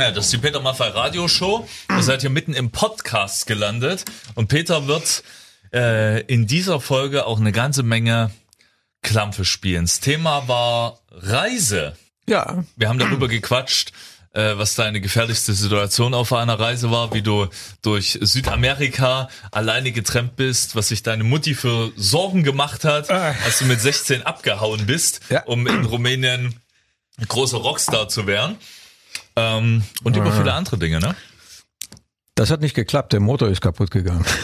Ja, das ist die Peter Maffei Radioshow. Ihr seid hier mitten im Podcast gelandet und Peter wird äh, in dieser Folge auch eine ganze Menge Klampfe spielen. Das Thema war Reise. Ja. Wir haben darüber gequatscht, äh, was deine gefährlichste Situation auf einer Reise war, wie du durch Südamerika alleine getrennt bist, was sich deine Mutti für Sorgen gemacht hat, als du mit 16 abgehauen bist, Ja. um in Rumänien großer Rockstar zu werden. Ähm, und über viele andere Dinge, ne? Das hat nicht geklappt, der Motor ist kaputt gegangen.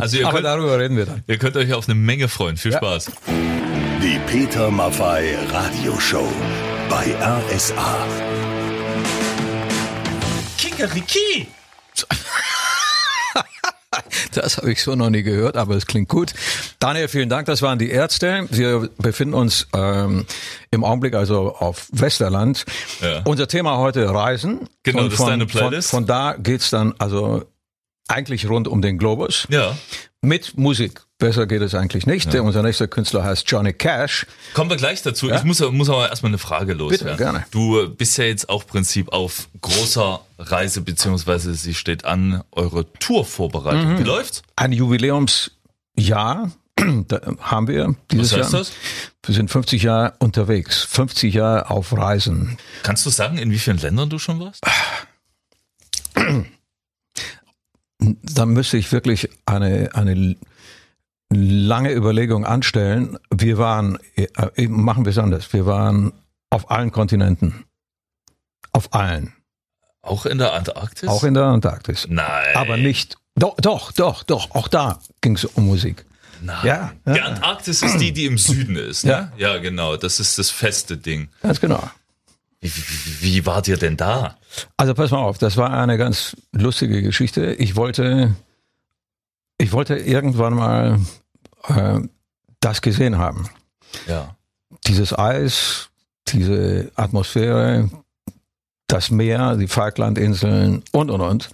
Also ihr Aber könnt, darüber reden wir dann. ihr könnt euch auf eine Menge freuen. Viel Ja. Spaß. Die Peter Maffei Radioshow bei RSA. Kikeriki! Das habe ich so noch nie gehört, aber es klingt gut. Daniel, vielen Dank. Das waren die Ärzte. Wir befinden uns ähm, im Augenblick also auf Westerland. Ja. Unser Thema heute Reisen. Genau, Und das ist von, deine Playlist. Von, von da geht's dann also eigentlich rund um den Globus. Ja. Mit Musik. Besser geht es eigentlich nicht. Der, unser nächster Künstler heißt Johnny Cash. Kommen wir gleich dazu. Ich muss, muss aber erstmal eine Frage loswerden. Bitte, gerne. Du bist ja jetzt auch Prinzip auf großer Reise, beziehungsweise sie steht an, eure Tourvorbereitung. Mhm. Wie läuft's? Ein Jubiläumsjahr da haben wir dieses Was heißt Jahr. das? Wir sind 50 Jahre unterwegs, 50 Jahre auf Reisen. Kannst du sagen, in wie vielen Ländern du schon warst? Da müsste ich wirklich eine, eine lange Überlegung anstellen. Wir waren, äh, machen wir es anders, wir waren auf allen Kontinenten. Auf allen. Auch in der Antarktis? Auch in der Antarktis. Nein. Aber nicht. Doch, doch, doch, doch. Auch da ging es um Musik. Nein. Ja, Die ja. Antarktis ist die, die im Süden ist. Ne? Ja, genau. Das ist das feste Ding. Ganz genau. Wie, wie, wie wart ihr denn da? Also pass mal auf, das war eine ganz lustige Geschichte. Ich wollte, ich wollte irgendwann mal äh, das gesehen haben. Ja. Dieses Eis, diese Atmosphäre, das Meer, die Falklandinseln und und und.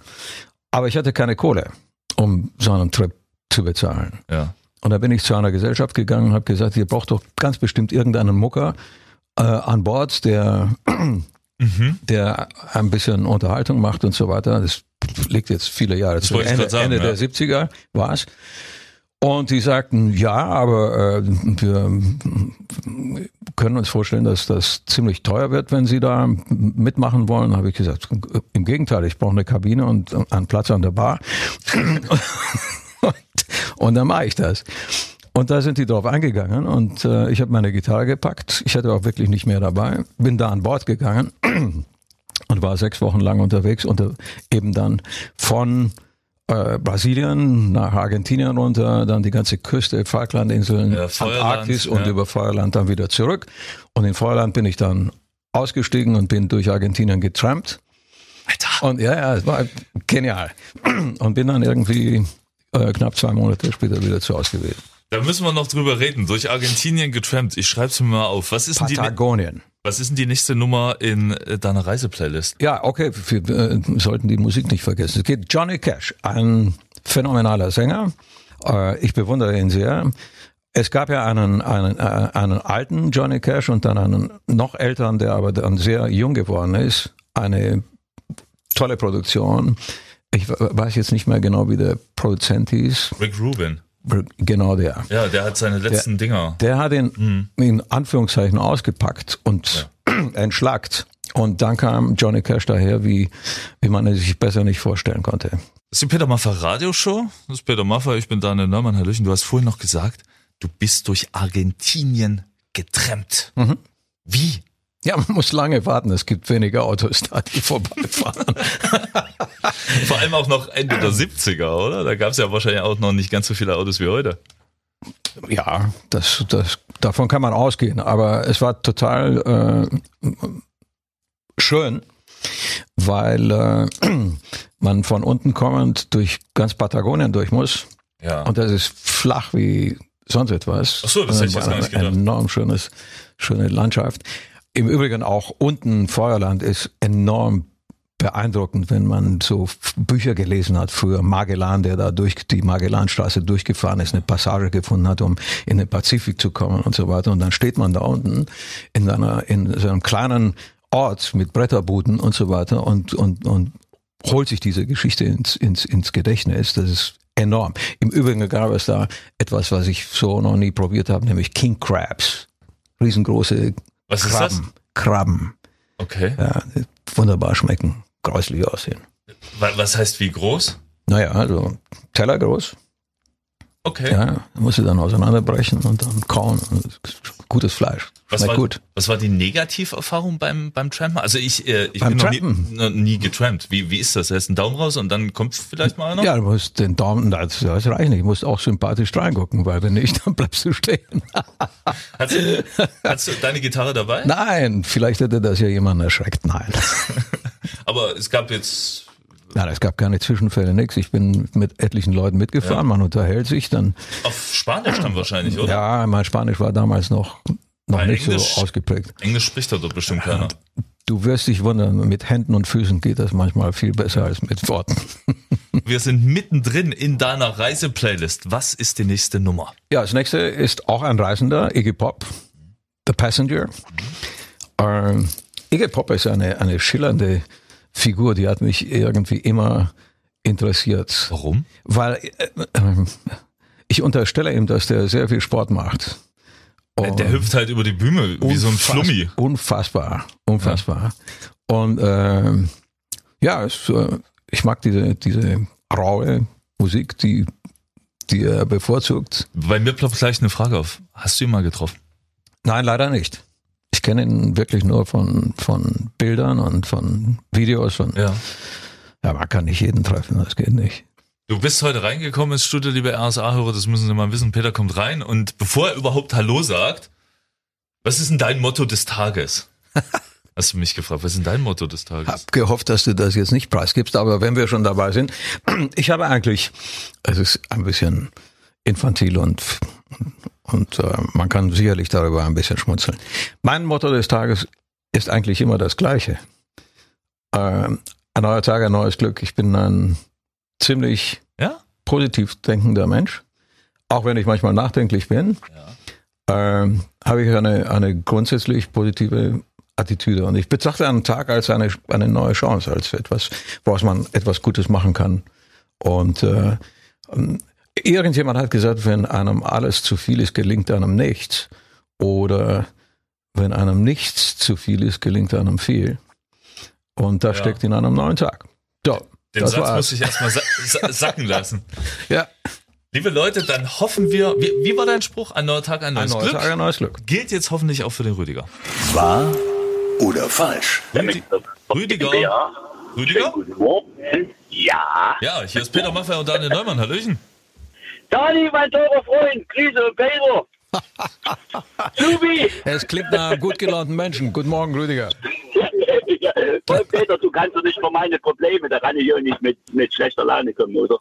Aber ich hatte keine Kohle, um so einen Trip zu bezahlen. Ja. Und da bin ich zu einer Gesellschaft gegangen und habe gesagt, ihr braucht doch ganz bestimmt irgendeinen Mucker äh, an Bord, der, Mhm. der ein bisschen Unterhaltung macht und so weiter. Das liegt jetzt viele Jahre zurück. wollte ich Ende, sagen, Ende ja. der 70er war es. Und die sagten, ja, aber äh, wir können uns vorstellen, dass das ziemlich teuer wird, wenn Sie da mitmachen wollen. Habe ich gesagt, im Gegenteil, ich brauche eine Kabine und einen Platz an der Bar. und, und dann mache ich das. Und da sind die drauf eingegangen und äh, ich habe meine Gitarre gepackt. Ich hatte auch wirklich nicht mehr dabei. Bin da an Bord gegangen und war sechs Wochen lang unterwegs und eben dann von äh, Brasilien nach Argentinien runter, dann die ganze Küste, Falklandinseln, Ja, Antarktis und ja. über Feuerland dann wieder zurück. Und in Feuerland bin ich dann ausgestiegen und bin durch Argentinien getrampt. Alter. Und ja, ja, es war genial. Und bin dann irgendwie äh, knapp zwei Monate später wieder zu Hause gewesen. Da müssen wir noch drüber reden. Durch Argentinien getrampt. Ich schreib's mir mal auf. Was ist denn die, Patagonien. Was ist denn die nächste Nummer in äh, deiner Reiseplaylist? Ja, okay, wir äh, sollten die Musik nicht vergessen. Es geht Johnny Cash, ein phänomenaler Sänger. Äh, ich bewundere ihn sehr. Es gab ja einen, einen, äh, einen alten Johnny Cash und dann einen noch älteren, der aber dann sehr jung geworden ist. Eine tolle Produktion. Ich weiß jetzt nicht mehr genau, wie der Produzent hieß. Rick Rubin. Genau der. Ja, der hat seine letzten Dinger. Der hat ihn in Anführungszeichen ausgepackt und entschlackt. Und dann kam Johnny Cash daher, wie, wie man es sich besser nicht vorstellen konnte. Das ist die Peter Maffay Radioshow. Das ist Peter Maffay, ich bin Daniel Neumann. Hallöchen, du hast vorhin noch gesagt, du bist durch Argentinien getrennt. Wie? Ja, man muss lange warten. Es gibt wenige Autos da, die vorbeifahren. Vor allem auch noch Ende der 70er, oder? Da gab es ja wahrscheinlich auch noch nicht ganz so viele Autos wie heute. ja, das, das, davon kann man ausgehen. Aber es war total äh, schön, weil äh, man von unten kommend durch ganz Patagonien durch muss. Ja. Und das ist flach wie sonst etwas. Ach so, das hätte ich jetzt gar nicht gedacht. Ein enorm schönes, schöne Landschaft. Im Übrigen auch unten Feuerland ist enorm beeindruckend, wenn man so Bücher gelesen hat früher. Magellan, der da durch die Magellanstraße durchgefahren ist, eine Passage gefunden hat, um in den Pazifik zu kommen und so weiter. Und dann steht man da unten in einer, in so einem kleinen Ort mit Bretterbuden und so weiter und, und, und holt sich diese Geschichte ins, ins, ins Gedächtnis. Das ist enorm. Im Übrigen gab es da etwas, was ich so noch nie probiert habe, nämlich King Crabs. Riesengroße Was ist Krabben. das? Krabben. Okay. Ja, wunderbar schmecken, grauslich aussehen. Wa- Was heißt wie groß? Naja, also Teller groß. Okay. Ja, musst du dann auseinanderbrechen und dann kauen. Gutes Fleisch. Was war, gut. was war die Negativerfahrung beim, beim Trampen? Also ich, äh, ich Beim bin noch nie, Trampen? noch nie getrampt. Wie, wie ist das? Er ist ein Daumen raus und dann kommt vielleicht mal einer? Ja, du musst den Daumen, das, das reicht nicht. Du musst auch sympathisch reingucken, weil wenn nicht, dann bleibst du stehen. Hast, du, hast du deine Gitarre dabei? Nein, vielleicht hätte das ja jemand erschreckt. Nein. Aber es gab jetzt, Nein, es gab keine Zwischenfälle, nix. Ich bin mit etlichen Leuten mitgefahren, man unterhält sich dann. auf Spanisch dann wahrscheinlich, oder? Ja, mein Spanisch war damals noch, noch Weil nicht Englisch- so ausgeprägt. Englisch spricht da doch bestimmt keiner. Du wirst dich wundern, mit Händen und Füßen geht das manchmal viel besser als mit Worten. Wir sind mittendrin in deiner Reiseplaylist. Was ist die nächste Nummer? Ja, das nächste ist auch ein Reisender, Iggy Pop, The Passenger. Ähm, Iggy Pop ist eine, eine schillernde Figur, die hat mich irgendwie immer interessiert. Warum? Weil äh, äh, ich unterstelle ihm, dass der sehr viel Sport macht. Der, der hüpft halt über die Bühne wie so ein Flummi. Unfassbar, unfassbar. Und ähm, ja, es, äh, ich mag diese, diese raue Musik, die, die er bevorzugt. Bei mir ploppt gleich eine Frage auf. Hast du ihn mal getroffen? Nein, leider nicht. Ich kenne ihn wirklich nur von, von Bildern und von Videos. Und, Ja. ja, man kann nicht jeden treffen, das geht nicht. Du bist heute reingekommen ins Studio, liebe RSA-Hörer, das müssen Sie mal wissen. Peter kommt rein und bevor er überhaupt Hallo sagt, was ist denn dein Motto des Tages? Hast du mich gefragt, was ist denn dein Motto des Tages? Hab gehofft, dass du das jetzt nicht preisgibst, aber wenn wir schon dabei sind, ich habe eigentlich, es ist ein bisschen infantil und, und äh, man kann sicherlich darüber ein bisschen schmunzeln. Mein Motto des Tages ist eigentlich immer das gleiche. Ähm, ein neuer Tag, ein neues Glück. Ich bin ein ziemlich Ja? positiv denkender Mensch, auch wenn ich manchmal nachdenklich bin, ähm, habe ich eine, eine grundsätzlich positive Attitüde. Und ich betrachte einen Tag als eine, eine neue Chance, als etwas, woraus man etwas Gutes machen kann. Und äh, irgendjemand hat gesagt, wenn einem alles zu viel ist, gelingt einem nichts. Oder wenn einem nichts zu viel ist, gelingt einem viel. Und das Ja. steckt in einem neuen Tag. So, Den das Satz war's. muss ich erstmal sa sa sacken lassen. Ja, Liebe Leute, dann hoffen wir, wie, wie war dein Spruch? Ein neuer Tag, ein ein neues neuer Glück. Tag, ein neues Glück. Gilt jetzt hoffentlich auch für den Rüdiger. Wahr oder falsch? Rüdi Rüdiger? Ja. Rüdiger? Morgen. Ja. Ja, hier ist Peter Maffay und Daniel Neumann. Hallöchen. Dani, mein teurer Freund, Grüße und Pedro. Subi. Es klingt nach einem gut gelaunten Menschen. Guten Morgen, Rüdiger. Peter, du kannst doch nicht für meine Probleme, da kann ich hier nicht mit, mit schlechter Laune kommen, oder?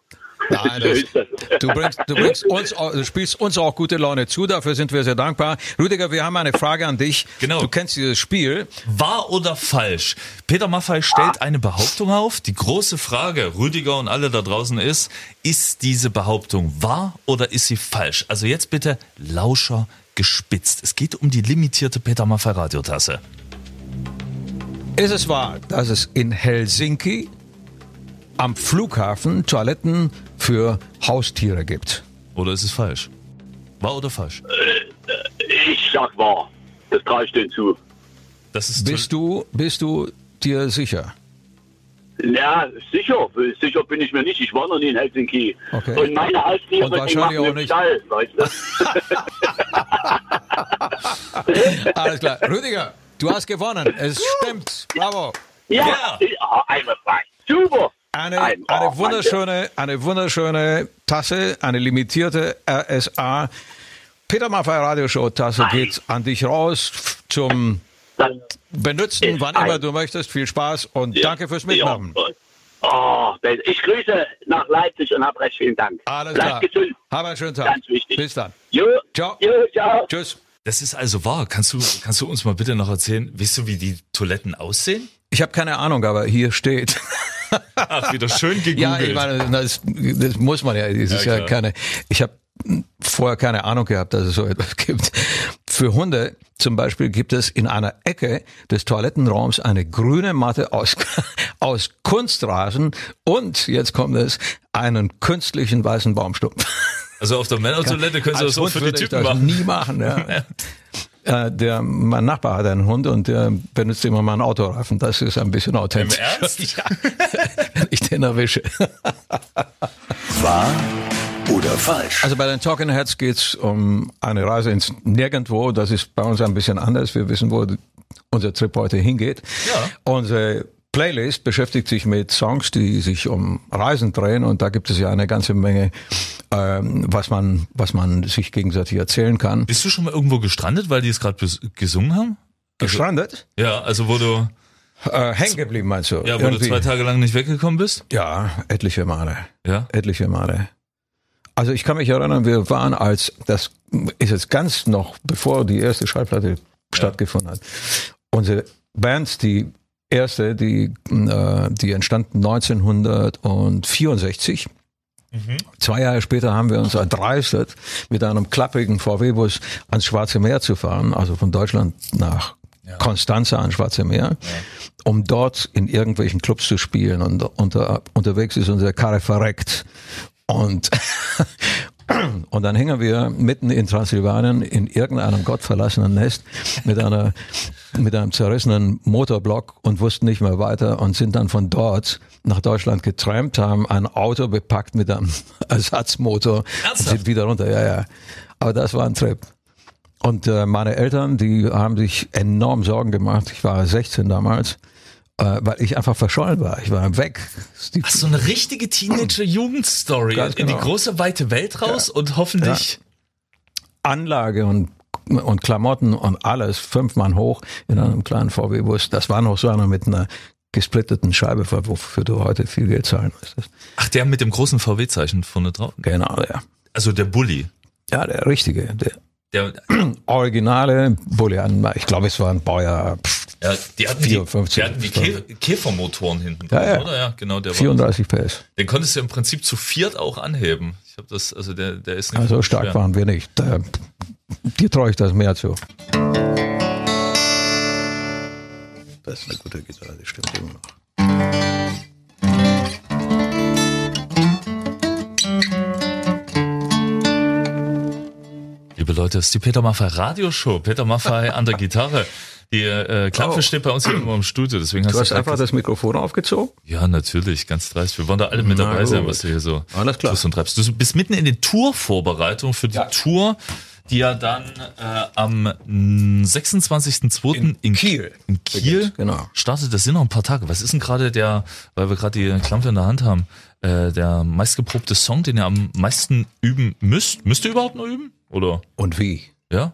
Nein, das. du, bringst, du, bringst uns, auch- du spielst uns auch gute Laune zu, dafür sind wir sehr dankbar. Rüdiger, wir haben eine Frage an dich. Genau. Du kennst dieses Spiel. Wahr oder falsch? Peter Maffay stellt eine Behauptung auf. Die große Frage, Rüdiger und alle da draußen ist, ist diese Behauptung wahr oder ist sie falsch? Also jetzt bitte Lauscher gespitzt. Es geht um die limitierte Peter Maffay Radiotasse. Ist es wahr, dass es in Helsinki am Flughafen Toiletten für Haustiere gibt? Oder ist es falsch? Wahr oder falsch? Ich sag wahr. Das traue ich denen zu. Das ist Bist du, bist du dir sicher? Ja, sicher. Sicher bin ich mir nicht. Ich war noch nie in Helsinki. Okay. Und meine Haustiere, Und die wahrscheinlich machen auch im nicht. Stall, weißt du? Alles klar. Rüdiger, du hast gewonnen. Es stimmt. Bravo. Ja, Ja. ja. einmal frei. Super. Eine, Ein- oh, eine wunderschöne, eine wunderschöne Tasse, eine limitierte RSA Peter Maffay Radioshow Tasse geht an dich raus zum Dann, Benutzen, wann ein- immer du möchtest. Viel Spaß und Ja. danke fürs Mitmachen. Ja. Oh, ich grüße nach Leipzig und hab recht vielen Dank. Alles Bleib klar. gesund. Hab einen schönen Tag. Ganz wichtig. Bis dann. Jo. Ciao. Jo, ciao. Tschüss. Das ist also wahr. Kannst du, kannst du uns mal bitte noch erzählen, weißt du, wie die Toiletten aussehen? Ich habe keine Ahnung, aber hier steht. Ach, wieder schön gegoogelt. Ja, ich meine, das, das muss man ja. Ist Ja, ja, klar. keine. Ich habe vorher keine Ahnung gehabt, dass es so etwas gibt. Für Hunde zum Beispiel gibt es in einer Ecke des Toilettenraums eine grüne Matte aus, aus Kunstrasen und, jetzt kommt es, einen künstlichen weißen Baumstumpf. Also auf der Männertoilette können Sie das Hund für die Typen das machen. nie machen. Ja. Äh, der, mein Nachbar hat einen Hund und der benutzt immer meinen Autoreifen. Das ist ein bisschen Im authentisch. Ernst? Ja, wenn ich den erwische. Wahr oder falsch? Also bei den Talking Heads geht's um eine Reise ins Nirgendwo. Das ist bei uns ein bisschen anders. Wir wissen, wo unser Trip heute hingeht. Ja. Unsere Playlist beschäftigt sich mit Songs, die sich um Reisen drehen und da gibt es ja eine ganze Menge, ähm, was man, was man sich gegenseitig erzählen kann. Bist du schon mal irgendwo gestrandet, weil die es gerade gesungen haben? Gestrandet? Ja, also wo du, Äh, hängen geblieben meinst du? ja, wo du Irgendwie? zwei Tage lang nicht weggekommen bist? Ja, etliche Male. Ja. Etliche Male. Also ich kann mich erinnern, wir waren als, das ist jetzt ganz noch, bevor die erste Schallplatte stattgefunden hat. Unsere Bands, die erste, die, äh, die entstand 1964. Zwei Jahre später haben wir uns erdreistet, mit einem klapprigen VW-Bus ans Schwarze Meer zu fahren, also von Deutschland nach Konstanza ans Schwarze Meer, um dort in irgendwelchen Clubs zu spielen. Und unter, unterwegs ist unsere Karre verreckt. Und, und dann hängen wir mitten in Transsilvanien in irgendeinem gottverlassenen Nest mit einer, mit einem zerrissenen Motorblock und wussten nicht mehr weiter und sind dann von dort nach Deutschland getrampt, haben ein Auto bepackt mit einem Ersatzmotor und Ernsthaft? sind wieder runter. Ja, ja. Aber das war ein Trip. Und äh, meine Eltern, die haben sich enorm Sorgen gemacht. Ich war 16 damals, äh, weil ich einfach verschollen war. Ich war weg. Ach, so eine richtige Teenager-Jugendstory. Ganz In die genau. große, weite Welt raus und hoffentlich. Anlage und und Klamotten und alles fünf Mann hoch in einem kleinen VW-Bus. Das war noch so einer mit einer gesplitteten Scheibe, wofür du heute viel Geld zahlen müsstest. Ach, der mit dem großen VW-Zeichen vorne drauf. Genau, ja. Also der Bulli. Ja, der richtige, der Der, originale Bullian. Ich glaube, es war ein Baujahr ja, die hatten 54. die, die, hatten die Kä Käfermotoren hinten Ja, dran, ja. oder? Ja, genau, der war. 34 PS. Den konntest du im Prinzip zu viert auch anheben. Ich habe das, also der, der ist nicht Also stark schwer. waren wir nicht. Da, dir traue ich das mehr zu. Das ist eine gute Gitarre, die stimmt immer noch. Liebe Leute, das ist die Peter Maffei Radioshow. Peter Maffei an der Gitarre. Die äh, Klappe Oh. steht bei uns hier immer im Studio, deswegen hast Du du, hast einfach das Mikrofon aufgezogen? Ja, natürlich, ganz dreist. Wir wollen da alle mit Na dabei sein, was du hier so Alles klar. und treibst. Du bist mitten in den Tourvorbereitungen für die Tour, die ja dann äh, am mm, 26.02. In, in Kiel In Kiel beginnt, genau. startet. Das sind noch ein paar Tage. Was ist denn gerade der, weil wir gerade die Klampe in der Hand haben, äh, der meistgeprobte Song, den ihr am meisten üben müsst? Müsst ihr überhaupt noch üben? Oder? Und wie? Ja?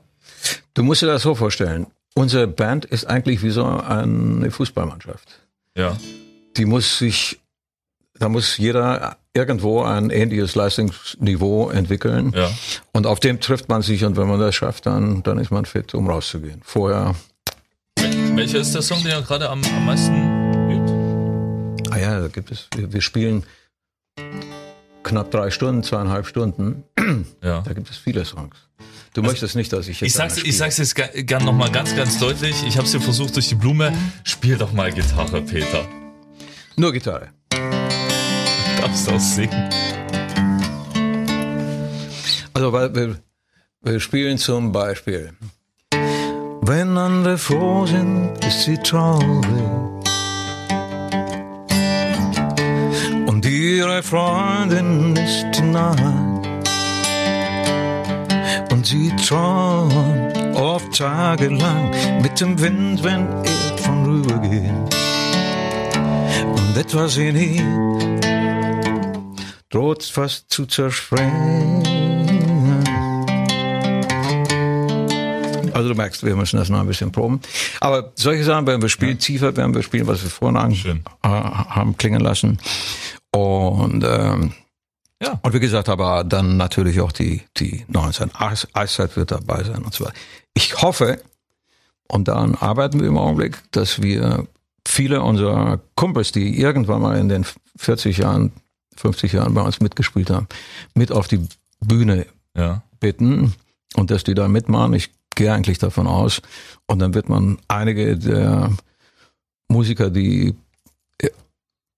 Du musst dir das so vorstellen. Unsere Band ist eigentlich wie so eine Fußballmannschaft. Ja. Die muss sich, da muss jeder irgendwo ein ähnliches Leistungsniveau entwickeln. Ja. Und auf dem trifft man sich und wenn man das schafft, dann, dann ist man fit, um rauszugehen. Vorher, Welcher ist der Song, den ihr gerade am, am meisten übt? ah ja, da gibt es, wir, wir spielen knapp drei Stunden, zweieinhalb Stunden. Ja. Da gibt es viele Songs. Du möchtest nicht, dass ich jetzt Ich sag's, ich sag's jetzt gern nochmal ganz, ganz deutlich. Ich hab's dir versucht durch die Blume. Spiel doch mal Gitarre, Peter. Nur Gitarre. Darfst auch singen. Also weil wir, wir spielen zum Beispiel. Wenn andere froh sind, ist sie traurig. Und ihre Freundin ist nahe. Und sie träumt oft tagelang mit dem Wind, wenn er vorübergeht. Und etwas in ihm droht fast zu zersprengen. Also du merkst, wir müssen das noch ein bisschen proben. Aber solche Sachen werden wir spielen, tiefer werden wir spielen, was wir vorhin an, haben klingen lassen. Und, ähm, Ja. und wie gesagt, aber dann natürlich auch die, die 19 Eis, Eiszeit wird dabei sein und so weiter. Ich hoffe, und daran arbeiten wir im Augenblick, dass wir viele unserer Kumpels, die irgendwann mal in den 40 Jahren, 50 Jahren bei uns mitgespielt haben, mit auf die Bühne Ja. bitten und dass die da mitmachen. Ich gehe eigentlich davon aus. Und dann wird man einige der Musiker, die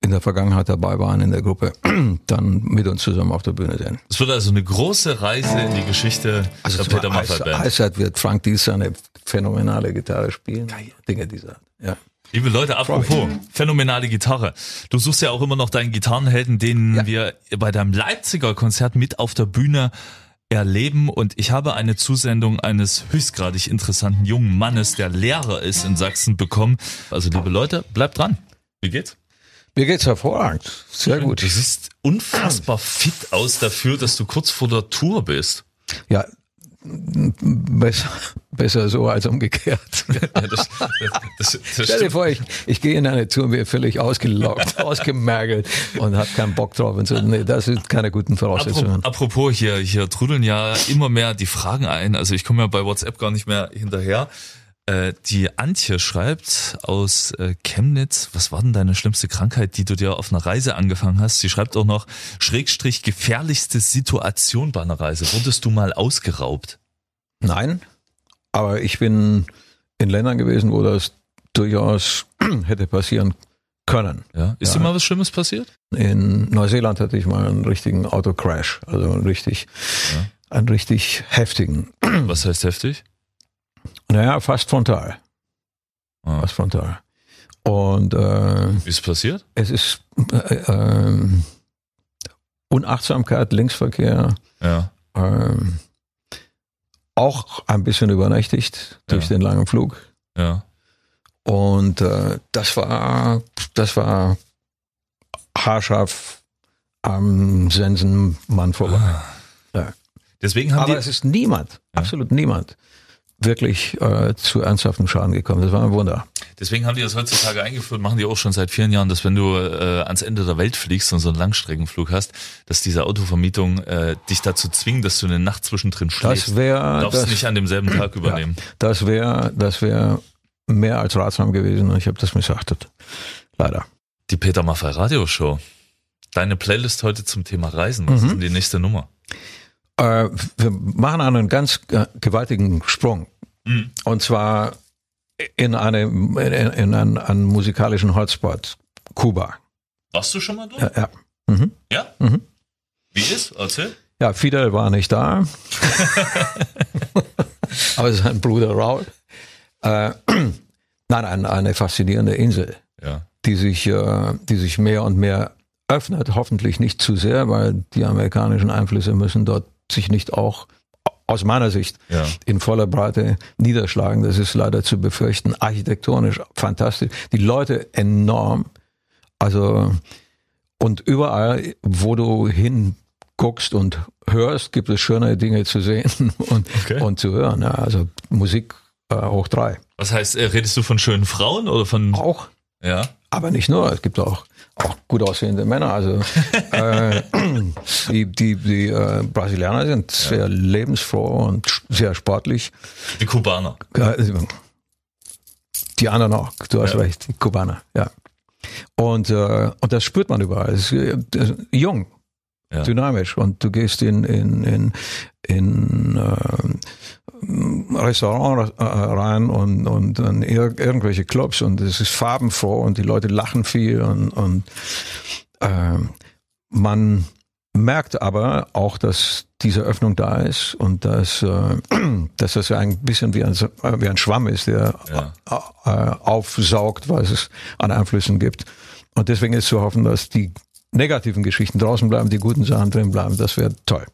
in der Vergangenheit dabei waren in der Gruppe, dann mit uns zusammen auf der Bühne sehen. Es wird also eine große Reise in die Geschichte Also der Peter Maffay Band. Eiszeit wird Frank Dies eine phänomenale Gitarre spielen. Dinge dieser Art. Ja. Liebe Leute, apropos, phänomenale Gitarre. Du suchst ja auch immer noch deinen Gitarrenhelden, den Ja. wir bei deinem Leipziger Konzert mit auf der Bühne erleben. Und ich habe eine Zusendung eines höchstgradig interessanten jungen Mannes, der Lehrer ist in Sachsen, bekommen. Also liebe Leute, bleibt dran. Wie geht's? Mir geht's hervorragend. Sehr gut. Du siehst unfassbar fit aus dafür, dass du kurz vor der Tour bist. Ja, besser, besser so als umgekehrt. Ja, das, das, das, das Stell dir vor, ich, ich gehe in eine Tour, bin völlig ausgelaugt, ausgemergelt und habe keinen Bock drauf und so. Nee, das sind keine guten Voraussetzungen. Apropos, apropos hier, hier trudeln ja immer mehr die Fragen ein. Also ich komme ja bei WhatsApp gar nicht mehr hinterher. Äh, die Antje schreibt aus äh, Chemnitz, was war denn deine schlimmste Krankheit, die du dir auf einer Reise angefangen hast? Sie schreibt auch noch, Schrägstrich, gefährlichste Situation bei einer Reise. Wurdest du mal ausgeraubt? Nein, aber ich bin in Ländern gewesen, wo das durchaus hätte passieren können. Ja. Ist Ja. dir mal was Schlimmes passiert? In Neuseeland hatte ich mal einen richtigen Autocrash, also einen richtig, einen richtig heftigen. Was heißt heftig? Naja, fast frontal, Ah. fast frontal. Und äh, Wie ist passiert? es ist äh, äh, Unachtsamkeit, Linksverkehr, Ja. ähm, auch ein bisschen übernächtigt durch Ja. den langen Flug. Ja. Und äh, das war, das war haarscharf am Sensenmann vorbei. Ja. Deswegen haben Aber es ist niemand, absolut niemand, wirklich äh, zu ernsthaftem Schaden gekommen. Das war ein Wunder. Deswegen haben die das heutzutage eingeführt, machen die auch schon seit vielen Jahren, dass wenn du äh, ans Ende der Welt fliegst und so einen Langstreckenflug hast, dass diese Autovermietung äh, dich dazu zwingt, dass du eine Nacht zwischendrin schläfst. Das wäre, Du darfst das, nicht an demselben Tag übernehmen. das wäre, das wäre mehr als ratsam gewesen. und Ich habe das missachtet. Leider. Die Peter Maffay Radioshow. Deine Playlist heute zum Thema Reisen. Was Mhm. ist denn die nächste Nummer? Äh, wir machen einen ganz äh, gewaltigen Sprung. Mhm. Und zwar in, eine, in, in einen, einen musikalischen Hotspot, Kuba. Warst du schon mal dort? Ja, ja. Mhm. Ja? Mhm. Wie ist? Erzähl. ja Fidel war nicht da, aber sein Bruder Raul. Äh, nein, eine, eine faszinierende Insel, Ja. die sich, äh, die sich mehr und mehr öffnet, hoffentlich nicht zu sehr, weil die amerikanischen Einflüsse müssen dort sich nicht auch aus meiner Sicht Ja. in voller Breite niederschlagen. Das ist leider zu befürchten. Architektonisch fantastisch. Die Leute enorm. Also, und überall, wo du hinguckst und hörst, gibt es schöne Dinge zu sehen und, Okay. und zu hören. Ja, also Musik äh, hoch drei. Was heißt, äh, redest du von schönen Frauen oder von. Auch, Ja. Aber nicht nur. Es gibt auch, auch gut aussehende Männer. Also äh, die, die, die äh, Brasilianer sind sehr lebensfroh und sehr sportlich. Die Kubaner. Ja, Die anderen auch, du hast Ja. recht, die Kubaner, ja. Und, äh, und das spürt man überall. Es ist, äh, ist jung, Ja. dynamisch. Und du gehst in, in, in, in äh, Restaurant äh, rein und, und dann ir irgendwelche Clubs und es ist farbenfroh und die Leute lachen viel und, und äh, man merkt aber auch, dass diese Öffnung da ist und dass, äh, dass das ja ein bisschen wie ein, wie ein Schwamm ist, der Ja. äh, aufsaugt, was es an Einflüssen gibt. Und deswegen ist zu hoffen, dass die negativen Geschichten draußen bleiben, die guten Sachen drin bleiben. Das wäre toll.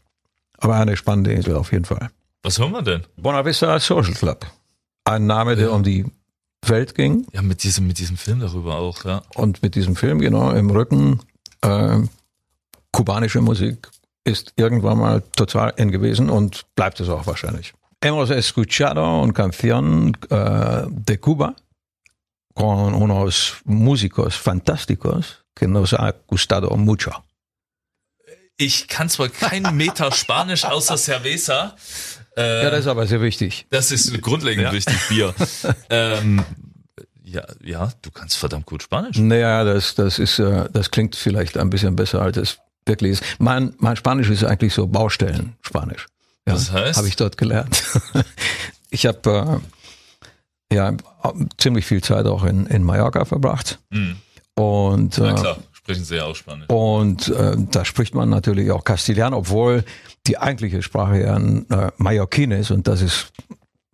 Aber eine spannende Insel auf jeden Fall. Was hören wir denn? Buena Vista Social Club. Ein Name, der Ja. um die Welt ging Ja, mit diesem, mit diesem Film darüber auch, ja. und mit diesem Film genau im Rücken äh, kubanische Musik ist irgendwann mal total in gewesen und bleibt es auch wahrscheinlich. Hemos escuchado una canción eh, de Cuba con unos músicos fantásticos que nos ha gustado mucho. Ich kann zwar keinen Meter Spanisch außer Cerveza. Äh, Ja, das ist aber sehr wichtig. Das ist grundlegend wichtig, Bier. ähm, ja, ja, du kannst verdammt gut Spanisch. Naja, das, das ist, äh, das klingt vielleicht ein bisschen besser, als es wirklich ist. Mein, mein Spanisch ist eigentlich so Baustellen-Spanisch. Ja, Das heißt? Habe ich dort gelernt. ich habe äh, ja ziemlich viel Zeit auch in, in Mallorca verbracht. Mhm. Und Na äh, klar, sprechen Sie ja auch Spanisch. und äh, da spricht man natürlich auch Castilian, obwohl die eigentliche Sprache ja ein äh, Mallorquin ist und das ist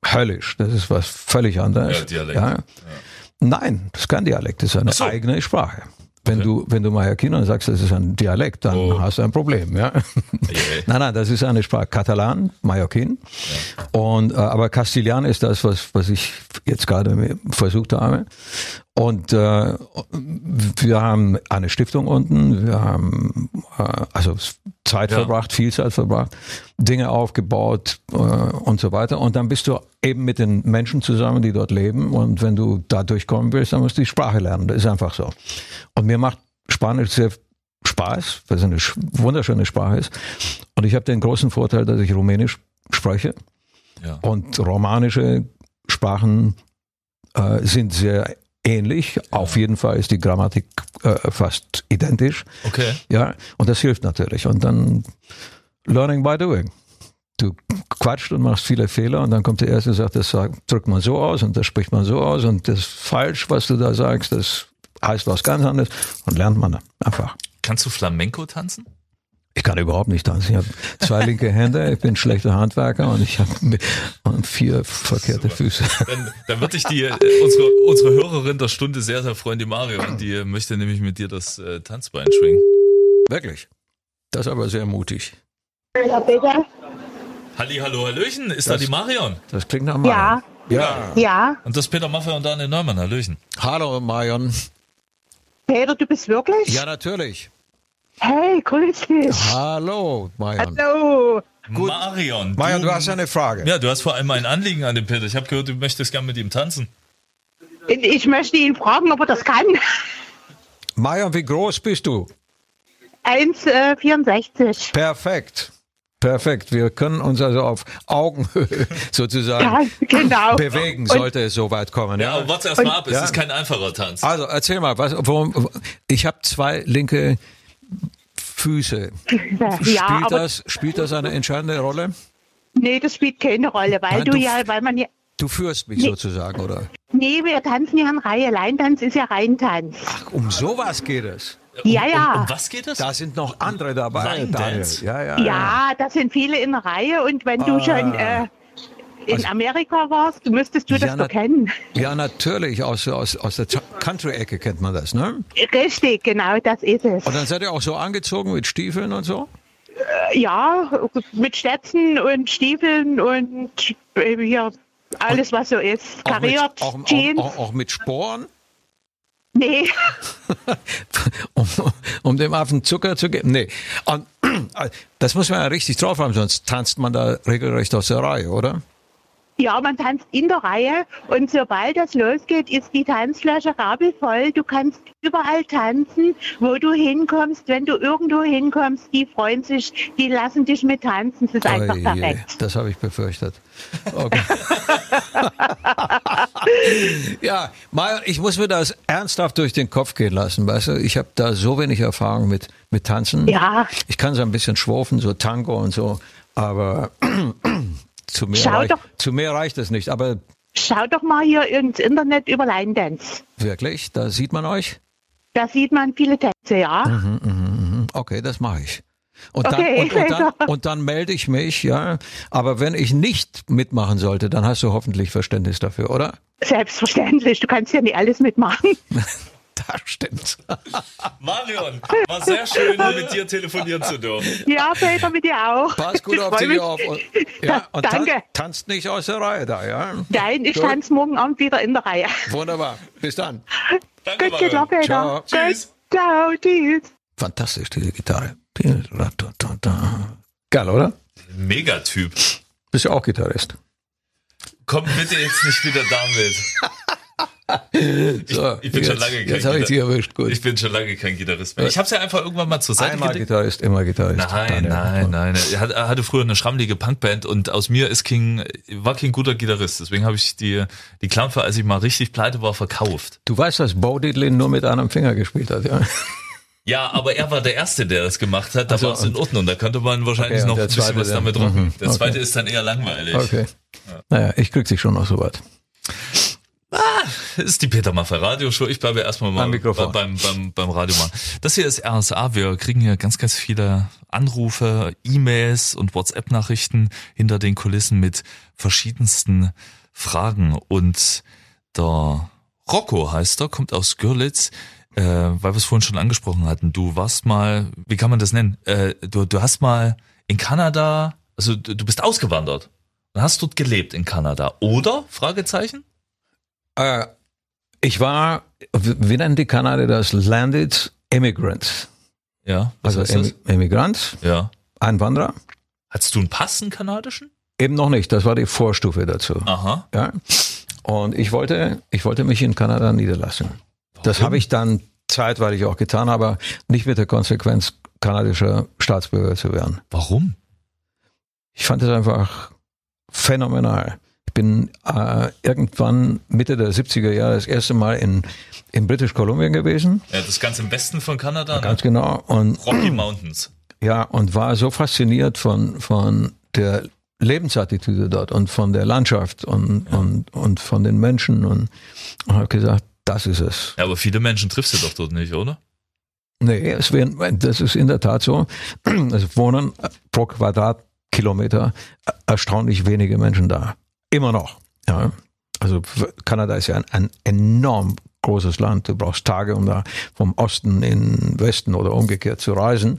höllisch. Das ist was völlig anderes. Ja, Dialekt. Ja. Nein, das ist kein Dialekt, das ist eine so. eigene Sprache. Wenn du, wenn du Mallorquiner sagst, das ist ein Dialekt, dann Oh. hast du ein Problem, ja. nein, nein, das ist eine Sprache Katalan, Mallorquin. Und, äh, aber Castilian ist das, was, was ich jetzt gerade versucht habe. Und äh, wir haben eine Stiftung unten, wir haben äh, also Zeit Ja. verbracht, viel Zeit verbracht, Dinge aufgebaut äh, und so weiter. Und dann bist du eben mit den Menschen zusammen, die dort leben. Und wenn du da durchkommen willst, dann musst du die Sprache lernen. Das ist einfach so. Und mir macht Spanisch sehr Spaß, weil es eine sch- wunderschöne Sprache ist. Und ich habe den großen Vorteil, dass ich Rumänisch spreche. Ja. Und romanische Sprachen äh, sind sehr ähnlich. Auf jeden Fall ist die Grammatik äh, fast identisch. Okay. Ja, und das hilft natürlich. Und dann learning by doing. Du quatscht und machst viele Fehler und dann kommt der Erste und sagt, das sagt, drückt man so aus und das spricht man so aus und das ist falsch, was du da sagst, das heißt was ganz anderes und lernt man dann einfach. Kannst du Flamenco tanzen? Ich kann überhaupt nicht tanzen. Ich habe zwei linke Hände, ich bin ein schlechter Handwerker und ich habe vier verkehrte Füße. Dann, dann würde ich die, äh, unsere, unsere Hörerin der Stunde sehr, sehr freuen, die Mario. Und die möchte nämlich mit dir das äh, Tanzbein schwingen. Wirklich. Das ist aber sehr mutig. Ja, bitte? Halli, hallo, Hallöchen. Ist da die Marion? Das klingt nach Ja. Marion. Ja. Ja. Und das ist Peter Maffay und Daniel Neumann. Hallöchen. Hallo Marion. Peter, du bist wirklich? Ja, natürlich. Hey, grüß dich. Hallo Marion. Hallo. Marion. Marion, du hast eine Frage. Ja, du hast vor allem ein Anliegen an den Peter. Ich habe gehört, du möchtest gern mit ihm tanzen. Ich möchte ihn fragen, ob er das kann. Marion, wie groß bist du? 1,64. Perfekt. Perfekt. Wir können uns also auf Augenhöhe sozusagen Ja, genau. bewegen, Und- sollte es so weit kommen. Ja, Ja. aber warte erst mal ab. Es Ja. ist kein einfacher Tanz. Also erzähl mal, was, wo, ich habe zwei linke Füße. Ja, Spielt, aber das, spielt das eine entscheidende Rolle? nee, das spielt keine Rolle, weil Nein, du, du- ja, weil man ja, Du führst mich Nee. sozusagen, oder? nee, wir tanzen ja in Reihe. Leintanz ist ja Reintanz. Ach, um sowas geht es. Ja, ja. Um, um was geht es? Da sind noch andere dabei, Line. Dance. Ja, ja, Ja, das sind viele in Reihe und wenn du Ah. schon äh, in Also- Amerika warst, müsstest du Ja, das doch kennen. Ja, natürlich. Aus, aus, aus der Country-Ecke kennt man das, ne? Richtig, genau, das ist es. Und dann seid ihr auch so angezogen mit Stiefeln und so? Ja, mit Stetson und Stiefeln und äh, hier alles, was so ist. Auch Kariert, mit, auch, Jeans. auch, auch, auch mit Sporen? Nee, um, um dem Affen Zucker zu geben. Nee. Und, das muss man ja richtig drauf haben, sonst tanzt man da regelrecht aus der Reihe, oder? ja, man tanzt in der Reihe und sobald das losgeht, ist die Tanzfläche rabelvoll. Du kannst überall tanzen, wo du hinkommst. Wenn du irgendwo hinkommst, die freuen sich, die lassen dich mit tanzen. Es ist einfach Oje, perfekt. das habe ich befürchtet. Okay. ja, Marion, ich muss mir das ernsthaft durch den Kopf gehen lassen, weißt du? Ich habe da so wenig Erfahrung mit, mit Tanzen. Ja. Ich kann so ein bisschen schwurfen, so Tango und so, aber zu mehr, Schau reicht, doch. zu mehr reicht es nicht. Aber Schau doch mal hier ins Internet über Line Dance. wirklich, da sieht man euch? Da sieht man viele Tänze, ja. Mhm. Okay, das mache ich. Und dann, Okay. und, und, dann, und dann melde ich mich, ja. Aber wenn ich nicht mitmachen sollte, dann hast du hoffentlich Verständnis dafür, oder? Selbstverständlich, du kannst ja nicht alles mitmachen. Das stimmt. Marion, war sehr schön, mit dir telefonieren zu dürfen. Ja, Peter, mit dir auch. Pass gut Ich auf dich auf. Und, ja, und Danke. tan tanzt nicht aus der Reihe da, ja? Nein, ich Gut. tanze morgen Abend wieder in der Reihe. Wunderbar. Bis dann. Danke, Gut, Marion. Peter. Ciao. Tschüss. Ciao, tschüss. Fantastisch, diese Gitarre. Geil, oder? Megatyp. Bist ja auch Gitarrist. Komm bitte jetzt nicht wieder damit. So, ich bin jetzt, schon lange kein Jetzt ich erwischt, gut. Ich bin schon lange kein Gitarrist mehr. Ich habe es ja einfach irgendwann mal zur Seite Einmal gelegt. Gitarrist, immer Gitarrist. Nein, Daniel. nein, nein. Er hat- hatte früher eine schrammelige Punkband und aus mir ist King, war kein guter Gitarrist. Deswegen habe ich die, die Klampfe, als ich mal richtig pleite war, verkauft. Du weißt, dass Bo Diddley nur mit einem Finger gespielt hat, ja? Ja, aber er war der Erste, der das gemacht hat. Da Ach so, war es in und- Ordnung. Da könnte man wahrscheinlich Okay, noch ein bisschen Zweite, was damit rocken. Mhm, Der zweite okay. ist dann eher langweilig. Okay. Naja, ich krieg dich schon noch so weit. Das ist die Peter Maffei Radioshow. Ich bleibe erstmal mal beim, beim, beim Radio machen. Das hier ist RSA. Wir kriegen hier ganz, ganz viele Anrufe, E-Mails und WhatsApp-Nachrichten hinter den Kulissen mit verschiedensten Fragen. Und der Rocco heißt er, kommt aus Görlitz, äh, weil wir es vorhin schon angesprochen hatten. Du warst mal, wie kann man das nennen? Äh, du, du hast mal in Kanada, also du, du bist ausgewandert und hast dort gelebt in Kanada. Oder? Fragezeichen? Äh, ich war, wie nennen die Kanadier das? Landed Immigrant. Ja, was Also heißt das? Immigrant, Ja. Einwanderer. Hattest du einen Pass, einen kanadischen? Eben noch nicht, das war die Vorstufe dazu. Aha. Ja. Und ich wollte, ich wollte mich in Kanada niederlassen. Das habe ich dann zeitweilig auch getan, aber nicht mit der Konsequenz, kanadischer Staatsbürger zu werden. Warum? Ich fand es einfach phänomenal. Ich bin äh, irgendwann Mitte der 70er Jahre das erste Mal in, in British Columbia gewesen. Ja, das ganz im Westen von Kanada, Ganz ne? genau. Und Rocky Mountains. Ja, und war so fasziniert von, von der Lebensattitüde dort und von der Landschaft und, und, und von den Menschen und, und habe gesagt, das ist es. Ja, aber viele Menschen triffst du doch dort nicht, oder? Nee, es wären, das ist in der Tat so. Es wohnen pro Quadratkilometer erstaunlich wenige Menschen da. Immer noch. Ja. Also Kanada ist ja ein, ein enorm großes Land. Du brauchst Tage, um da vom Osten in den Westen oder umgekehrt zu reisen.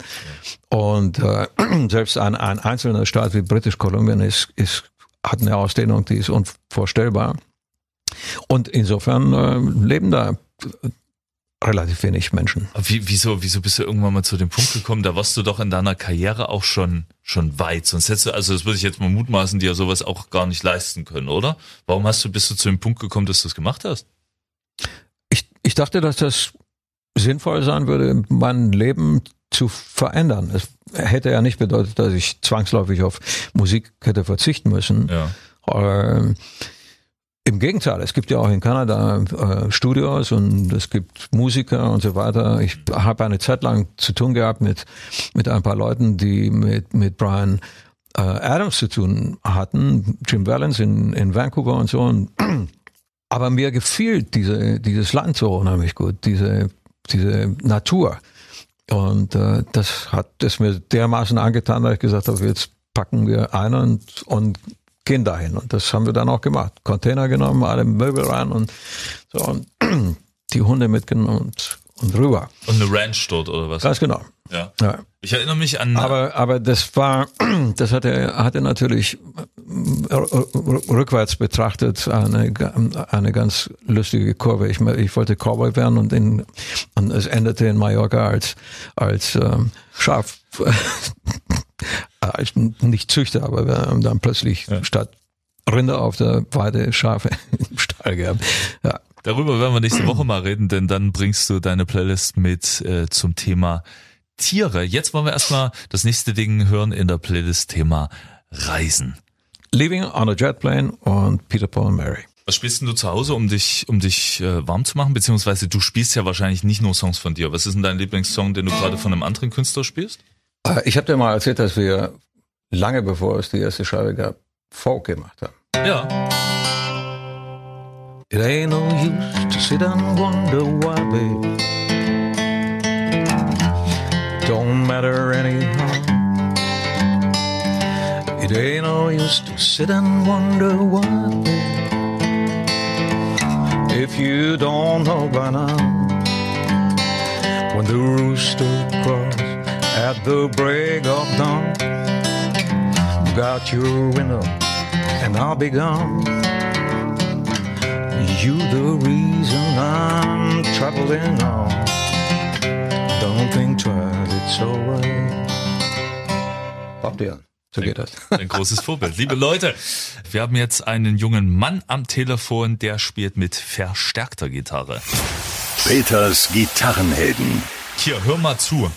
Und äh, selbst ein, ein einzelner Staat wie British Columbia ist, ist, hat eine Ausdehnung, die ist unvorstellbar. Und insofern äh, leben da relativ wenig Menschen. Wie, wieso, wieso bist du irgendwann mal zu dem Punkt gekommen? Da warst du doch in deiner Karriere auch schon, schon weit. Sonst hättest du, also das würde ich jetzt mal mutmaßen, dir sowas auch gar nicht leisten können, oder? Warum hast du, bist du zu dem Punkt gekommen, dass du es gemacht hast? Ich, ich dachte, dass das sinnvoll sein würde, mein Leben zu verändern. Es hätte ja nicht bedeutet, dass ich zwangsläufig auf Musik hätte verzichten müssen. Ja. Ähm, Im Gegenteil, es gibt ja auch in Kanada äh, Studios und es gibt Musiker und so weiter. Ich habe eine Zeit lang zu tun gehabt mit, mit ein paar Leuten, die mit, mit Brian äh, Adams zu tun hatten, Jim Valens in, in Vancouver und so. Und, aber mir gefiel diese, dieses Land so unheimlich gut, diese, diese Natur. Und äh, das hat es mir dermaßen angetan, dass ich gesagt habe, jetzt packen wir ein und, und gehen dahin. Und das haben wir dann auch gemacht. Container genommen, alle Möbel rein und so und die Hunde mitgenommen und, und rüber. Und eine Ranch dort, oder was? Ganz genau. Ja. Ja. Ich erinnere mich an, Aber, aber das war, das hatte, hatte natürlich äh, rückwärts betrachtet eine, eine ganz lustige Kurve. Ich, ich wollte Cowboy werden und, in, und es endete in Mallorca als, als ähm, Schaf, nicht Züchter, aber wir haben dann plötzlich statt Rinder auf der Weide Schafe im Stall gehabt. Ja. Darüber werden wir nächste Woche mal reden, denn dann bringst du deine Playlist mit äh, zum Thema Tiere. Jetzt wollen wir erstmal das nächste Ding hören in der Playlist Thema Reisen. Leaving on a Jet Plane und Peter Paul and Mary. Was spielst denn du zu Hause, um dich, um dich äh, warm zu machen? Beziehungsweise du spielst ja wahrscheinlich nicht nur Songs von dir. Was ist denn dein Lieblingssong, den du gerade von einem anderen Künstler spielst? Äh, Ich habe dir mal erzählt, dass wir lange bevor es die erste Scheibe gab, Folk gemacht haben. Ja. It ain't no use to sit and wonder why, babe. Don't matter anyhow. It ain't no use to sit and wonder why, babe. If you don't know by now, when the rooster crows at the break of dawn, look out your window and I'll be gone. You the reason I'm traveling on. Don't think twice, it's alright. Habt ihr? So geht das. Ein großes Vorbild. Liebe Leute, wir haben jetzt einen jungen Mann am Telefon, der spielt mit verstärkter Gitarre. Peters Gitarrenhelden. Hier, hör mal zu.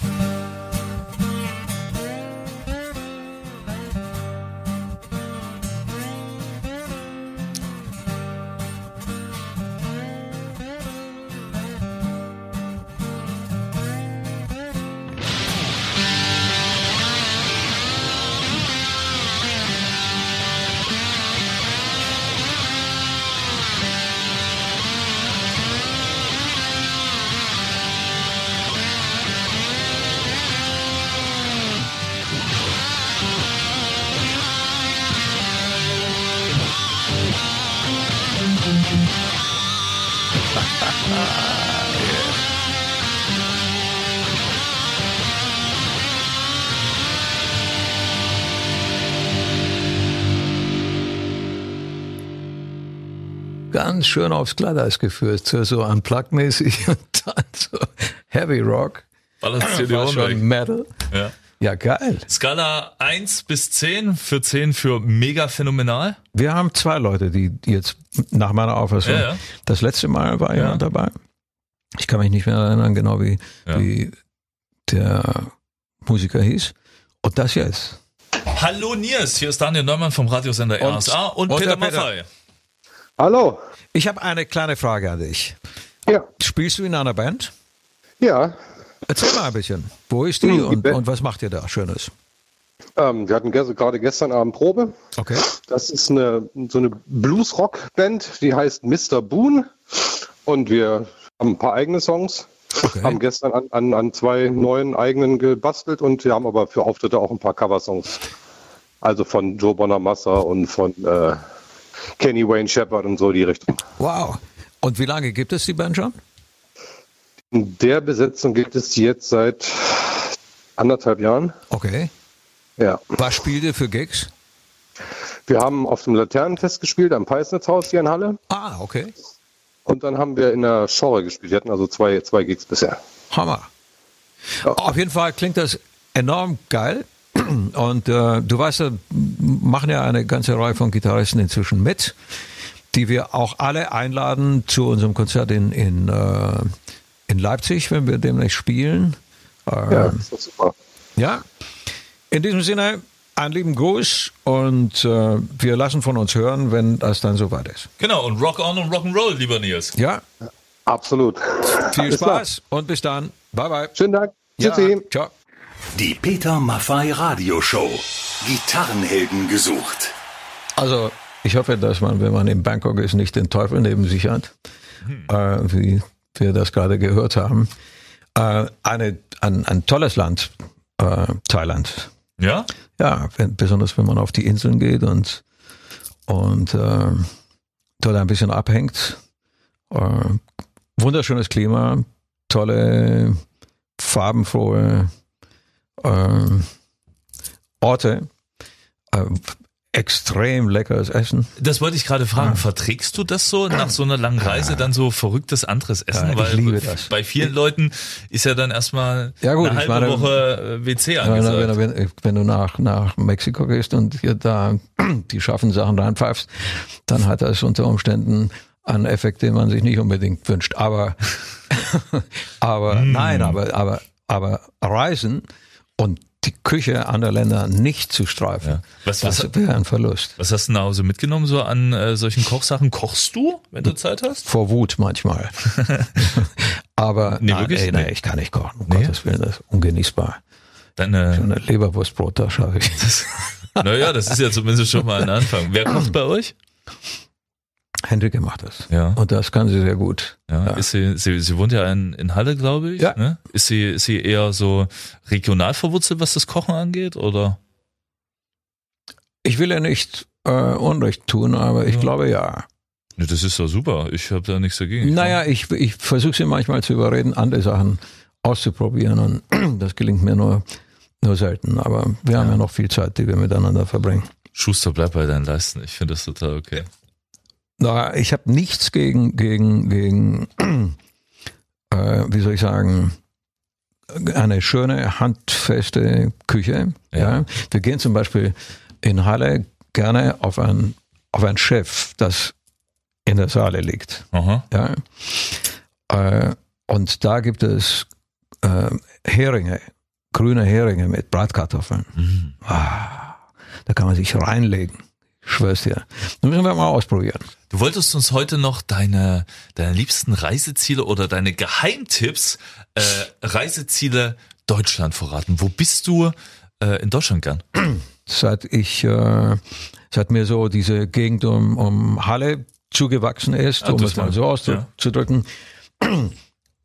Ganz schön aufs Glatteis geführt, so, so unplugged-mäßig und dann so Heavy Rock. Ohren schon. Metal. Ja. Ja, geil. Skala 1 bis 10, für 10 für mega phänomenal. Wir haben zwei Leute, die die jetzt nach meiner Auffassung, Ja, ja. das letzte Mal war jemand dabei. Ich kann mich nicht mehr erinnern, genau wie, Ja. wie der Musiker hieß. Und das jetzt. Hallo Nils, hier ist Daniel Neumann vom Radiosender RSA und, und Peter Peter. Maffei. Hallo. Ich habe eine kleine Frage an dich. Ja. Spielst du in einer Band? Ja. Erzähl mal ein bisschen. Wo ist die Hm, die und, und was macht ihr da Schönes? Ähm, wir hatten gerade gestern Abend Probe. Okay. Das ist eine, so eine Blues-Rock-Band, die heißt Mr. Boone. Und wir haben ein paar eigene Songs. Okay. Haben gestern an, an, an zwei neuen eigenen gebastelt und wir haben aber für Auftritte auch ein paar Coversongs. Also von Joe Bonamassa und von äh, Kenny Wayne Shepherd und so die Richtung. Wow. Und wie lange gibt es die Band schon? In der Besetzung gibt es die jetzt seit anderthalb Jahren. Okay. Ja. Was spielt ihr für Gigs? Wir haben auf dem Laternenfest gespielt, am Peisnitzhaus hier in Halle. Ah, okay. Und dann haben wir in der Schorre gespielt. Wir hatten also zwei, zwei Gigs bisher. Hammer. Ja. Auf jeden Fall klingt das enorm geil. Und äh, du weißt, ja, machen ja eine ganze Reihe von Gitarristen inzwischen mit, die wir auch alle einladen zu unserem Konzert in, in, äh, in Leipzig, wenn wir demnächst spielen. Äh, Ja, ja. das ist super. In diesem Sinne, einen lieben Gruß und äh, wir lassen von uns hören, wenn das dann soweit ist. Genau, und Rock on und Rock'n'Roll, lieber Nils. Ja, Absolut. viel. Spaß und bis dann. Bye bye. Schönen Dank. Ja, Tschüssi. ciao. Die Peter Maffei Radioshow. Gitarrenhelden gesucht. Also ich hoffe, dass man, wenn man in Bangkok ist, nicht den Teufel neben sich hat, äh, wie wir das gerade gehört haben. Äh, eine, ein, ein tolles Land, äh, Thailand. Ja? Ja, wenn, besonders wenn man auf die Inseln geht und, und äh, dort ein bisschen abhängt. Äh, wunderschönes Klima, tolle, farbenfrohe äh, Orte, äh, extrem leckeres Essen. Das wollte ich gerade fragen. Verträgst du das so nach so einer langen Reise dann so verrücktes anderes Essen? Ja, ich Weil liebe das. bei vielen Leuten ist ja dann erstmal Ja, gut, eine ich halbe meine- Woche äh, WC Ja, wenn, angesagt. wenn, wenn, wenn du nach, nach Mexiko gehst und hier da die schaffen Sachen reinpfeifst, dann hat das unter Umständen einen Effekt, den man sich nicht unbedingt wünscht. Aber, aber Mm. nein, aber, aber, aber Reisen und die Küche anderer Länder nicht zu streifen, Ja. Was- was- das wäre ein Verlust. Was hast du nach Hause mitgenommen so an äh, solchen Kochsachen? Kochst du, wenn du Zeit hast? Vor Wut manchmal. aber Nee, nein, ey, nee, ich kann nicht kochen. Um Nee? Gottes Willen, das ist ungenießbar. Deine, Eine Leberwurstbrot, da schaffe ich. naja, das ist ja zumindest schon mal ein Anfang. Wer kocht bei euch? Henrike macht das. Ja. Und das kann sie sehr gut. Ja, Ja. Ist sie, sie, sie wohnt ja in, in Halle, glaube ich. Ja. Ne? Ist sie, ist sie eher so regional verwurzelt, was das Kochen angeht, oder? Ich will ja nicht äh, Unrecht tun, aber ich Ja. glaube ja. Ne, das ist doch super. Ich habe da nichts dagegen. Naja, ich, ich versuche sie manchmal zu überreden, andere Sachen auszuprobieren und das gelingt mir nur, nur selten. Aber wir haben ja noch viel Zeit, die wir miteinander verbringen. Schuster, bleib bei deinen Leisten. Ich finde das total okay. Na, ich habe nichts gegen, gegen, gegen äh, wie soll ich sagen, eine schöne, handfeste Küche. Ja. Ja. Wir gehen zum Beispiel in Halle gerne auf ein, auf ein Schiff, das in der Saale liegt. Aha. Ja. Äh, und da gibt es äh, Heringe, grüne Heringe mit Bratkartoffeln. Mhm. Ah, da kann man sich reinlegen. Ich schwör's dir. Das müssen wir mal ausprobieren. Du wolltest uns heute noch deine, deine liebsten Reiseziele oder deine Geheimtipps, äh, Reiseziele Deutschland verraten. Wo bist du äh, in Deutschland gern? Seit ich, äh, seit mir so diese Gegend um, um Halle zugewachsen ist, Ah, um es mal so auszudrücken,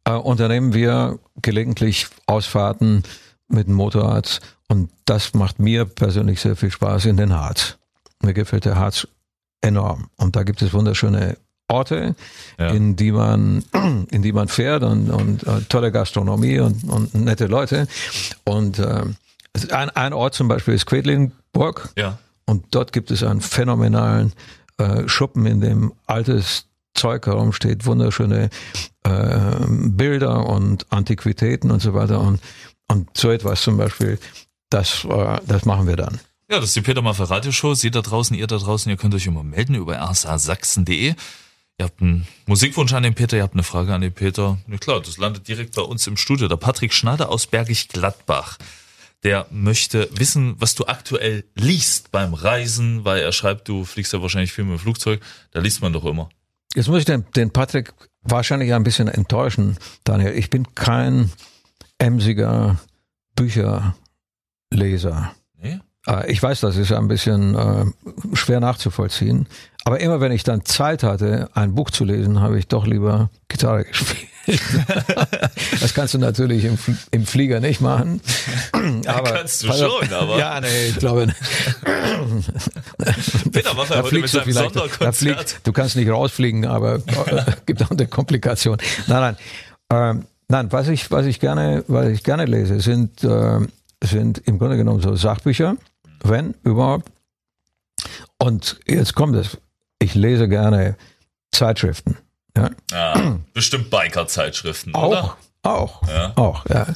äh, unternehmen wir gelegentlich Ausfahrten mit dem Motorrad und das macht mir persönlich sehr viel Spaß in den Harz. Mir gefällt der Harz enorm und da gibt es wunderschöne Orte, Ja. in die man in die man fährt und, und äh, tolle Gastronomie und, und nette Leute und äh, ein, ein Ort zum Beispiel ist Quedlinburg Ja. und dort gibt es einen phänomenalen äh, Schuppen, in dem altes Zeug herumsteht, wunderschöne äh, Bilder und Antiquitäten und so weiter und, und so etwas zum Beispiel, das, äh, das machen wir dann. Ja, das ist die Peter Maffay Radioshow. Sie da draußen, ihr da draußen, ihr könnt euch immer melden über rsasachsen.de. Ihr habt einen Musikwunsch an den Peter, ihr habt eine Frage an den Peter. Ja klar, das landet direkt bei uns im Studio. Der Patrick Schneider aus Bergisch Gladbach. Der möchte wissen, was du aktuell liest beim Reisen, weil er schreibt, du fliegst ja wahrscheinlich viel mit dem Flugzeug. Da liest man doch immer. Jetzt muss ich den, den Patrick wahrscheinlich ein bisschen enttäuschen, Daniel. Ich bin kein emsiger Bücherleser. Nee? Äh, Ich weiß, das ist ein bisschen äh, schwer nachzuvollziehen. Aber immer wenn ich dann Zeit hatte, ein Buch zu lesen, habe ich doch lieber Gitarre gespielt. das kannst du natürlich im, im Flieger nicht machen. Aber, kannst du schon, aber- Ja, nee, ich glaube nicht. Peter Da heute mit seinem Sonderkonzert. fliegt, du kannst nicht rausfliegen, aber äh, gibt auch eine Komplikation. Nein, nein. Ähm, nein, was ich, was ich gerne, was ich gerne lese, sind, äh, sind im Grunde genommen so Sachbücher, wenn überhaupt. Und jetzt kommt es. Ich lese gerne Zeitschriften. Ja. Ja, bestimmt Biker-Zeitschriften, oder? Auch, auch, Ja. auch, ja.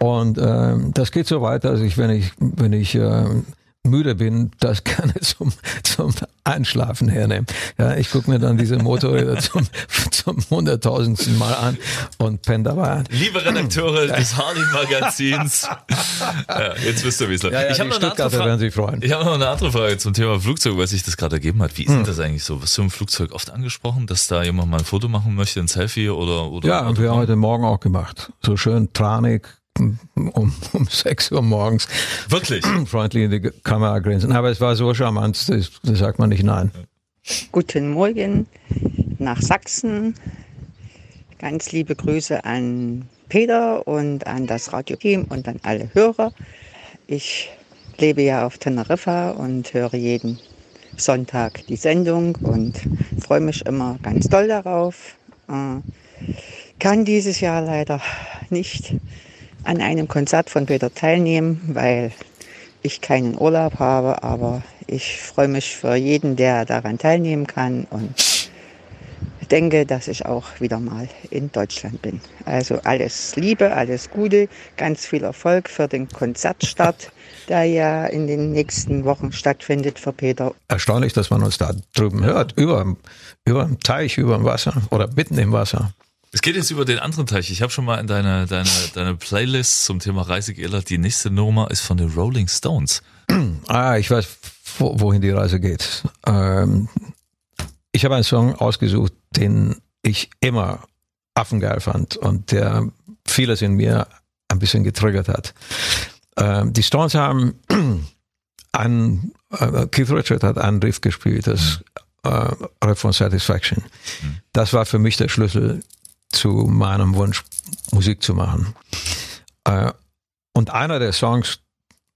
Und ähm, das geht so weiter, dass ich, wenn ich, wenn ich ähm, müde bin, das gerne zum, zum Einschlafen hernehme. Ja, ich gucke mir dann diese Motorräder zum, zum hunderttausendsten Mal an und penne dabei an. Liebe Redakteure des Harley-Magazins. ja, jetzt wisst ihr, wie es läuft. Ja, ja, ich habe noch, ich hab noch eine andere Frage zum Thema Flugzeug, was sich das gerade ergeben hat. Wie Hm. ist denn das eigentlich so? Wirst du im Flugzeug oft angesprochen, dass da jemand mal ein Foto machen möchte, ein Selfie oder, oder Ja, haben wir heute Morgen auch gemacht. So schön tranig um, um 6 Uhr morgens Wirklich? freundlich in die Kamera grinsen. Aber es war so charmant, das, das sagt man nicht nein. Guten Morgen nach Sachsen. Ganz liebe Grüße an Peter und an das Radioteam und an alle Hörer. Ich lebe ja auf Teneriffa und höre jeden Sonntag die Sendung und freue mich immer ganz doll darauf. Äh, Kann dieses Jahr leider nicht an einem Konzert von Peter teilnehmen, weil ich keinen Urlaub habe, aber ich freue mich für jeden, der daran teilnehmen kann und denke, dass ich auch wieder mal in Deutschland bin. Also alles Liebe, alles Gute, ganz viel Erfolg für den Konzertstart, der ja in den nächsten Wochen stattfindet für Peter. Erstaunlich, dass man uns da drüben hört, über, über dem Teich, über dem Wasser oder mitten im Wasser. Es geht jetzt über den anderen Teich. Ich habe schon mal in deine, deine, deine Playlist zum Thema Reise geirrt. Die nächste Nummer ist von den Rolling Stones. Ah, ich weiß, wo, wohin die Reise geht. Ähm, ich habe einen Song ausgesucht, den ich immer affengeil fand und der vieles in mir ein bisschen getriggert hat. Ähm, die Stones haben einen, äh, Keith Richard hat einen Riff gespielt, das äh, Riff von Satisfaction. Das war für mich der Schlüssel zu meinem Wunsch, Musik zu machen. Äh, und einer der Songs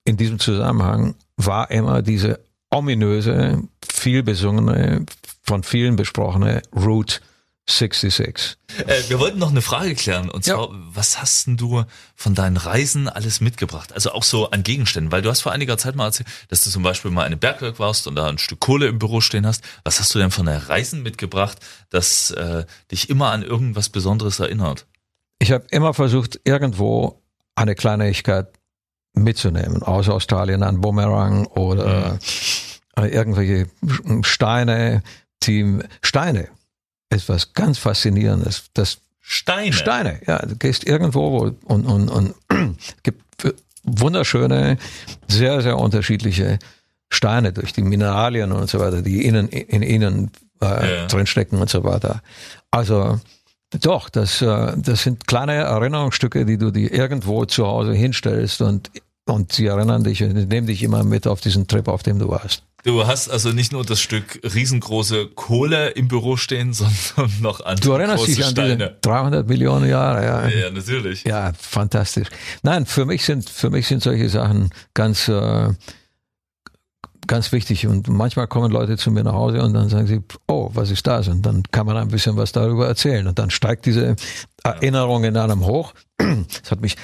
in diesem Zusammenhang war immer diese ominöse, viel besungene, von vielen besprochene Route 66. Äh, wir wollten noch eine Frage klären. Und Ja. zwar, was hast denn du von deinen Reisen alles mitgebracht? Also auch so an Gegenständen. Weil du hast vor einiger Zeit mal erzählt, dass du zum Beispiel mal in einem Bergwerk warst und da ein Stück Kohle im Büro stehen hast. Was hast du denn von deinen Reisen mitgebracht, das äh, dich immer an irgendwas Besonderes erinnert? Ich habe immer versucht, irgendwo eine Kleinigkeit mitzunehmen. Aus Australien ein Bumerang oder äh, irgendwelche Steine. Die Steine ist was ganz Faszinierendes. Das Steine. Steine, ja. Du gehst irgendwo wo, und, und, und gibt wunderschöne, sehr, sehr unterschiedliche Steine durch die Mineralien und so weiter, die innen, in ihnen äh, Ja. drinstecken und so weiter. Also doch, das, äh, das sind kleine Erinnerungsstücke, die du dir irgendwo zu Hause hinstellst und, und sie erinnern dich und nehmen dich immer mit auf diesen Trip, auf dem du warst. Du hast also nicht nur das Stück riesengroße Kohle im Büro stehen, sondern noch andere Du erinnerst große dich an Steine. diese 300 Millionen Jahre, ja. Ja, natürlich. Ja, fantastisch. Nein, für mich sind für mich sind solche Sachen ganz äh, ganz wichtig und manchmal kommen Leute zu mir nach Hause und dann sagen sie, oh, was ist das? Und dann kann man ein bisschen was darüber erzählen und dann steigt diese Erinnerung in einem hoch. Das hat mich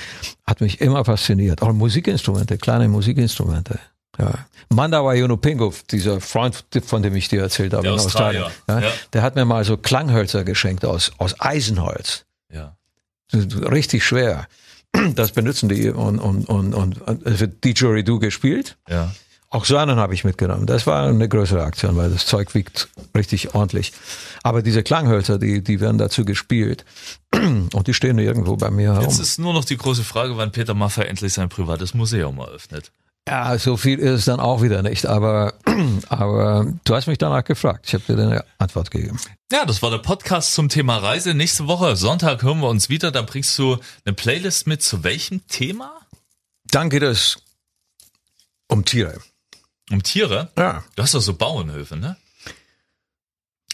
hat mich immer fasziniert. Auch Musikinstrumente, kleine Musikinstrumente. Ja. Mandawa Yunupingu, dieser Freund, von dem ich dir erzählt habe Der in Australien, ja, ja. der hat mir mal so Klanghölzer geschenkt aus, aus Eisenholz. Ja. Richtig schwer. Das benutzen die und, und, und, und es wird Didgeridoo gespielt. Ja. Auch so einen habe ich mitgenommen. Das war eine größere Aktion, weil das Zeug wiegt richtig ordentlich. Aber diese Klanghölzer, die, die werden dazu gespielt. Und die stehen irgendwo bei mir herum. Jetzt ist nur noch die große Frage, wann Peter Maffay endlich sein privates Museum eröffnet. Ja, so viel ist es dann auch wieder nicht. Aber, aber du hast mich danach gefragt. Ich habe dir eine Antwort gegeben. Ja, das war der Podcast zum Thema Reise. Nächste Woche, Sonntag, hören wir uns wieder. Dann bringst du eine Playlist mit zu welchem Thema? Dann geht es um Tiere. Um Tiere? Ja. Du hast doch so Bauernhöfe, ne?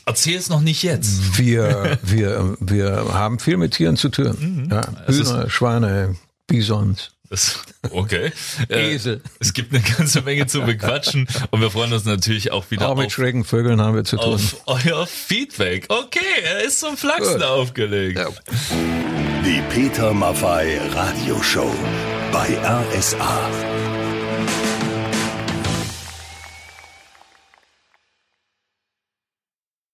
Erzähl es noch nicht jetzt. Wir, wir, wir haben viel mit Tieren zu tun. Ja, Es ist- Hühner, Schweine, Bisons. Das, okay. Äh, Esel. Es gibt eine ganze Menge zu bequatschen und wir freuen uns natürlich auch wieder Auch mit auf, schrägen Vögeln haben wir zu tun. auf euer Feedback. Okay, er ist zum Flachsen Gut. aufgelegt. Ja. Die Peter Maffei Radioshow bei RSA.